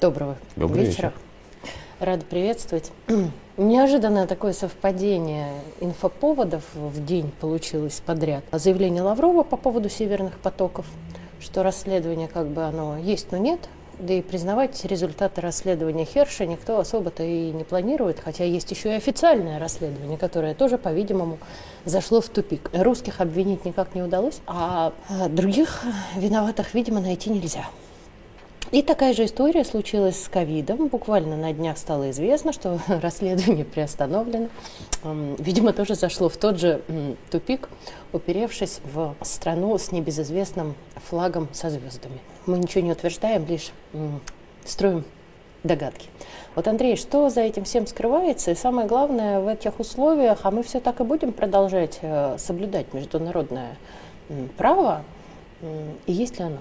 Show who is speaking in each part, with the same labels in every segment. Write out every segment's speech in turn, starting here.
Speaker 1: Доброго
Speaker 2: Добрый
Speaker 1: вечера.
Speaker 2: вечер.
Speaker 1: Рада приветствовать. Неожиданное такое совпадение инфоповодов в день получилось подряд. Заявление Лаврова по поводу северных потоков, что расследование как бы оно есть, но нет. Да и признавать результаты расследования Херша никто особо-то и не планирует, хотя есть еще и официальное расследование, которое тоже, по-видимому, зашло в тупик. Русских обвинить никак не удалось, а а других виноватых, видимо, найти нельзя. И такая же история случилась с ковидом. Буквально на днях стало известно, что расследование приостановлено. Видимо, тоже зашло в тот же тупик, уперевшись в страну с небезызвестным флагом со звездами. Мы ничего не утверждаем, лишь строим догадки. Вот, Андрей, что за этим всем скрывается? И самое главное, в этих условиях, а мы все так и будем продолжать э, соблюдать международное право, и есть ли оно?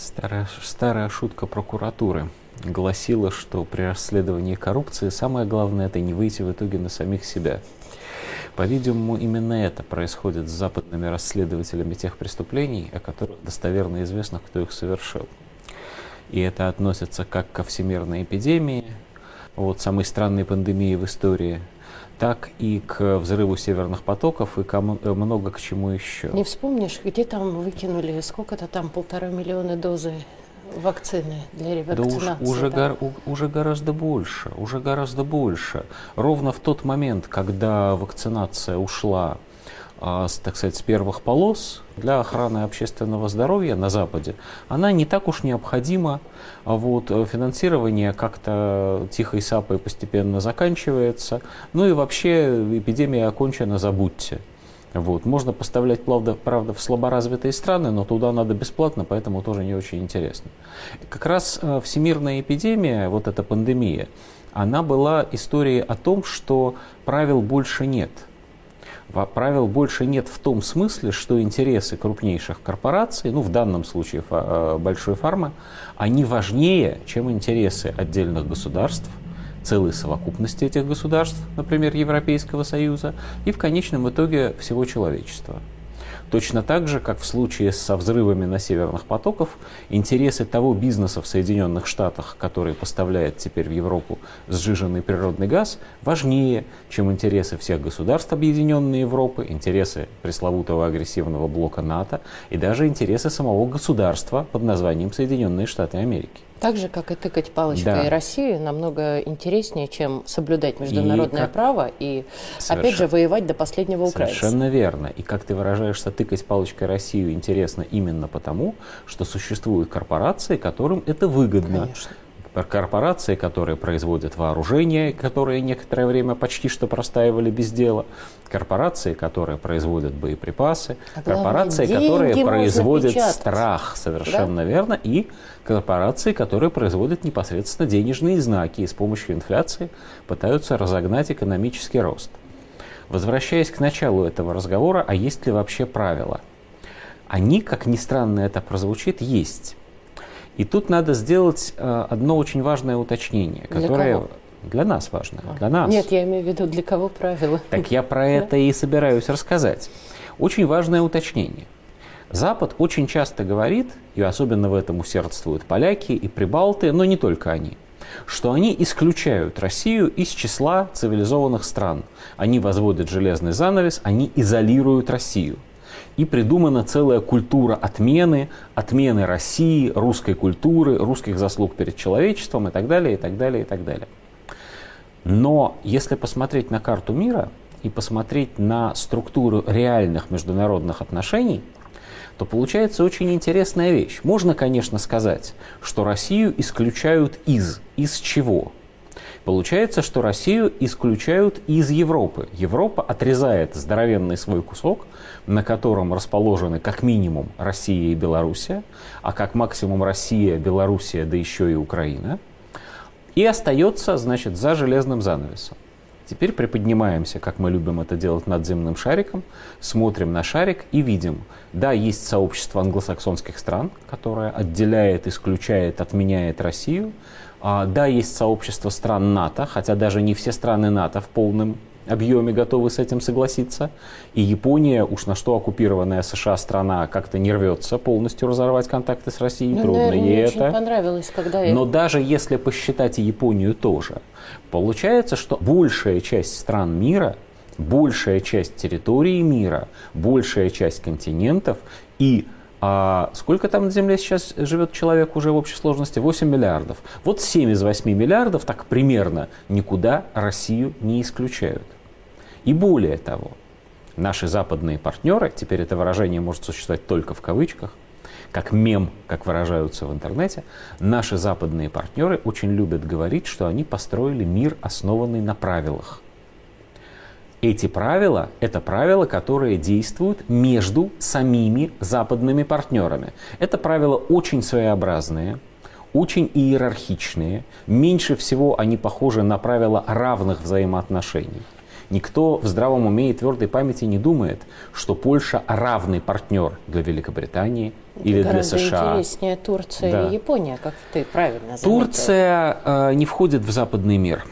Speaker 2: Старая, старая шутка прокуратуры гласила, что при расследовании коррупции самое главное это не выйти в итоге на самих себя. По-видимому, именно это происходит с западными расследователями тех преступлений, о которых достоверно известно, кто их совершил. И это относится как ко всемирной эпидемии, вот самой странной пандемии в истории, так и к взрыву северных потоков и ко э, много к чему еще.
Speaker 1: Не вспомнишь, где там выкинули сколько-то там полтора миллиона дозы вакцины для
Speaker 2: Да уж,
Speaker 1: ревакцинации?
Speaker 2: уже,
Speaker 1: там?
Speaker 2: гор- уже гораздо больше, уже гораздо больше. Ровно в тот момент, когда вакцинация ушла, с, так сказать, с первых полос для охраны общественного здоровья на Западе, она не так уж необходима. А вот э, финансирование как-то тихой сапой постепенно заканчивается. Ну и вообще эпидемия окончена, забудьте. Вот. Можно поставлять, правда, правда, в слаборазвитые страны, но туда надо бесплатно, поэтому тоже не очень интересно. Как раз э, всемирная эпидемия, вот эта пандемия, она была историей о том, что правил больше нет. Правил больше нет в том смысле, что интересы крупнейших корпораций, ну в данном случае э, большой фармы, они важнее, чем интересы отдельных государств, целой совокупности этих государств, например, Европейского Союза, и в конечном итоге всего человечества. Точно так же, как в случае со взрывами на северных потоков, интересы того бизнеса в Соединенных Штатах, который поставляет теперь в Европу сжиженный природный газ, важнее, чем интересы всех государств Объединенной Европы, интересы пресловутого агрессивного блока НАТО и даже интересы самого государства под названием Соединенные Штаты Америки.
Speaker 1: Так же, как и тыкать палочкой
Speaker 2: Да.
Speaker 1: Россию, намного интереснее, чем соблюдать международное
Speaker 2: как-
Speaker 1: право и, опять
Speaker 2: Совершенно.
Speaker 1: же, воевать до последнего украинца.
Speaker 2: Совершенно верно. И как ты выражаешься, тыкать палочкой Россию интересно именно потому, что существуют корпорации, которым это выгодно.
Speaker 1: Конечно.
Speaker 2: Кор- Корпорации, которые производят вооружение, которые некоторое время почти что простаивали без дела. Корпорации, которые производят боеприпасы.
Speaker 1: А
Speaker 2: корпорации, которые производят
Speaker 1: печатать.
Speaker 2: страх. Совершенно верно. И корпорации, которые производят непосредственно денежные знаки и с помощью инфляции пытаются разогнать экономический рост. Возвращаясь к началу этого разговора, а есть ли вообще правила? Они, как ни странно это прозвучит, есть. И тут надо сделать э, одно очень важное уточнение,
Speaker 1: Для
Speaker 2: которое
Speaker 1: кого?
Speaker 2: для нас важно. Для нас.
Speaker 1: Нет, я имею в виду, для кого правила.
Speaker 2: Так я про это и собираюсь рассказать. Очень важное уточнение. Запад очень часто говорит, и особенно в этом усердствуют поляки и прибалты, но не только они, что они исключают Россию из числа цивилизованных стран. Они возводят железный занавес, они изолируют Россию. И придумана целая культура отмены, отмены России, русской культуры, русских заслуг перед человечеством и так далее, и так далее, и так далее. Но если посмотреть на карту мира и посмотреть на структуру реальных международных отношений, то получается очень интересная вещь. Можно, конечно, сказать, что Россию исключают из. Из чего? Получается, что Россию исключают из Европы. Европа отрезает здоровенный свой кусок, на котором расположены как минимум Россия и Белоруссия, а как максимум Россия, Белоруссия, да еще и Украина. И остается, значит, за железным занавесом. Теперь приподнимаемся, как мы любим это делать надземным шариком, смотрим на шарик и видим, да, есть сообщество англосаксонских стран, которое отделяет, исключает, отменяет Россию. А, да, есть сообщество стран НАТО, хотя даже не все страны НАТО в полном объеме готовы с этим согласиться. И Япония, уж на что оккупированная США страна, как-то не рвется полностью разорвать контакты с Россией. Ну, Трудно наверное, ей это.
Speaker 1: понравилось, когда
Speaker 2: Но даже если посчитать и Японию тоже, получается, что большая часть стран мира, большая часть территории мира, большая часть континентов и а сколько там на Земле сейчас живет человек уже в общей сложности? 8 миллиардов. Вот 7 из 8 миллиардов, так примерно, никуда Россию не исключают. И более того, наши западные партнеры, теперь это выражение может существовать только в кавычках, как мем, как выражаются в интернете, наши западные партнеры очень любят говорить, что они построили мир, основанный на правилах – эти правила – это правила, которые действуют между самими западными партнерами. Это правила очень своеобразные, очень иерархичные. Меньше всего они похожи на правила равных взаимоотношений. Никто в здравом уме и твердой памяти не думает, что Польша равный партнер для Великобритании Это или для США.
Speaker 1: интереснее Турция да. и Япония, как ты правильно заметил.
Speaker 2: Турция э, не входит в западный мир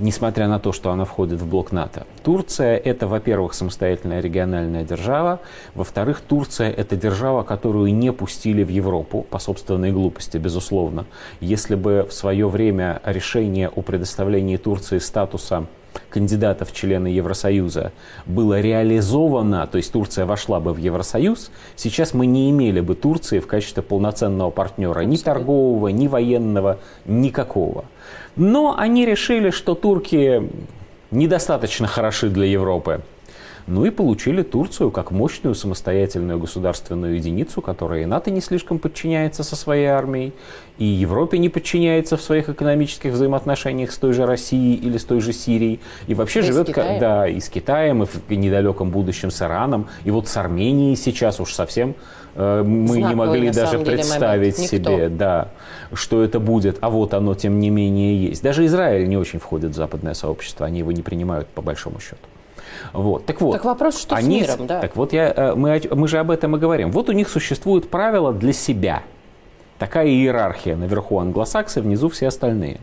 Speaker 2: несмотря на то, что она входит в блок НАТО. Турция – это, во-первых, самостоятельная региональная держава, во-вторых, Турция – это держава, которую не пустили в Европу по собственной глупости, безусловно. Если бы в свое время решение о предоставлении Турции статуса кандидата в члены Евросоюза было реализовано, то есть Турция вошла бы в Евросоюз, сейчас мы не имели бы Турции в качестве полноценного партнера ни торгового, ни военного, никакого. Но они решили, что турки недостаточно хороши для Европы. Ну и получили Турцию как мощную самостоятельную государственную единицу, которая и НАТО не слишком подчиняется со своей армией, и Европе не подчиняется в своих экономических взаимоотношениях с той же Россией или с той же Сирией, и вообще и живет да, и с Китаем, и в недалеком будущем с Ираном, и вот с Арменией сейчас уж совсем э, мы Знаковый, не могли даже представить себе, да, что это будет, а вот оно тем не менее есть. Даже Израиль не очень входит в западное сообщество, они его не принимают по большому счету. Вот. Так вот,
Speaker 1: так вопрос, что они, с миром, да?
Speaker 2: Так вот, я, э, мы, мы же об этом и говорим. Вот у них существуют правила для себя. Такая иерархия. Наверху англосаксы, внизу все остальные.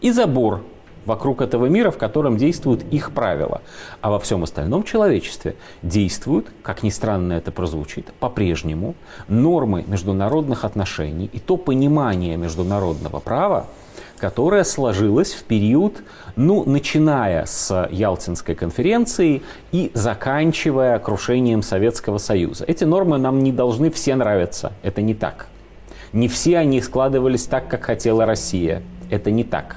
Speaker 2: И забор вокруг этого мира, в котором действуют их правила. А во всем остальном человечестве действуют, как ни странно это прозвучит, по-прежнему нормы международных отношений и то понимание международного права, которая сложилась в период, ну, начиная с Ялтинской конференции и заканчивая крушением Советского Союза. Эти нормы нам не должны все нравиться. Это не так. Не все они складывались так, как хотела Россия. Это не так.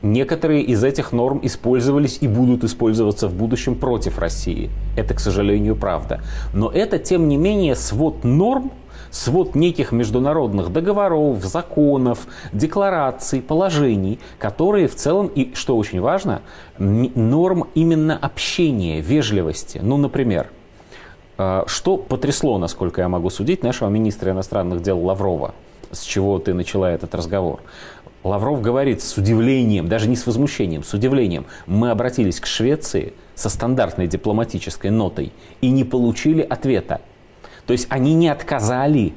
Speaker 2: Некоторые из этих норм использовались и будут использоваться в будущем против России. Это, к сожалению, правда. Но это, тем не менее, свод норм, свод неких международных договоров, законов, деклараций, положений, которые в целом, и что очень важно, норм именно общения, вежливости. Ну, например, э, что потрясло, насколько я могу судить, нашего министра иностранных дел Лаврова, с чего ты начала этот разговор. Лавров говорит с удивлением, даже не с возмущением, с удивлением. Мы обратились к Швеции со стандартной дипломатической нотой и не получили ответа. То есть они не отказали,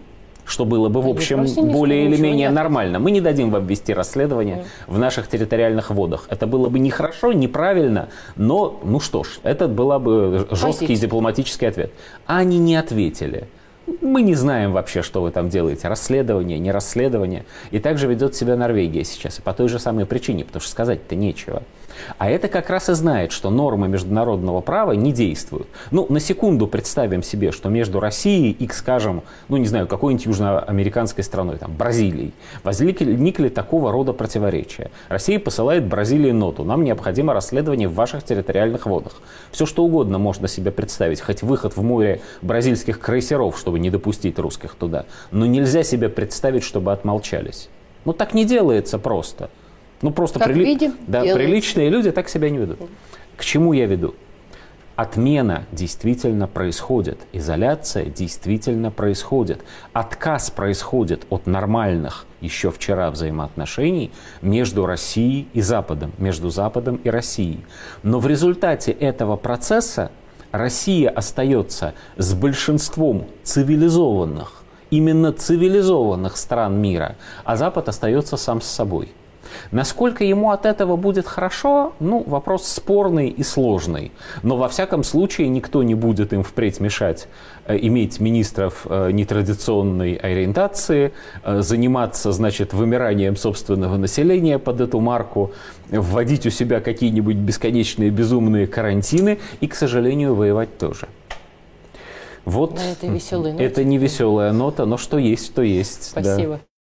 Speaker 2: что было бы, в общем, более или менее нормально. Мы не дадим вам вести расследование Нет. в наших территориальных водах. Это было бы нехорошо, неправильно, но, ну что ж, это был бы жесткий Позиция. дипломатический ответ. А они не ответили. Мы не знаем вообще, что вы там делаете. Расследование, не расследование. И также ведет себя Норвегия сейчас. И по той же самой причине, потому что сказать-то нечего. А это как раз и знает, что нормы международного права не действуют. Ну, на секунду представим себе, что между Россией и, скажем, ну, не знаю, какой-нибудь южноамериканской страной, там, Бразилией, возникли такого рода противоречия. Россия посылает Бразилии ноту, нам необходимо расследование в ваших территориальных водах. Все что угодно можно себе представить, хоть выход в море бразильских крейсеров, чтобы не допустить русских туда. Но нельзя себе представить, чтобы отмолчались. Ну, так не делается просто. Ну, просто
Speaker 1: как прили... видим,
Speaker 2: да, приличные люди так себя не ведут. К чему я веду? Отмена действительно происходит, изоляция действительно происходит, отказ происходит от нормальных еще вчера взаимоотношений между Россией и Западом, между Западом и Россией. Но в результате этого процесса Россия остается с большинством цивилизованных, именно цивилизованных стран мира, а Запад остается сам с собой – Насколько ему от этого будет хорошо, ну, вопрос спорный и сложный. Но во всяком случае никто не будет им впредь мешать э, иметь министров э, нетрадиционной ориентации, э, заниматься, значит, вымиранием собственного населения под эту марку, вводить у себя какие-нибудь бесконечные безумные карантины и, к сожалению, воевать тоже.
Speaker 1: Вот На этой веселой
Speaker 2: ноте. Это не веселая нота, но что есть, то есть.
Speaker 1: Спасибо. Да.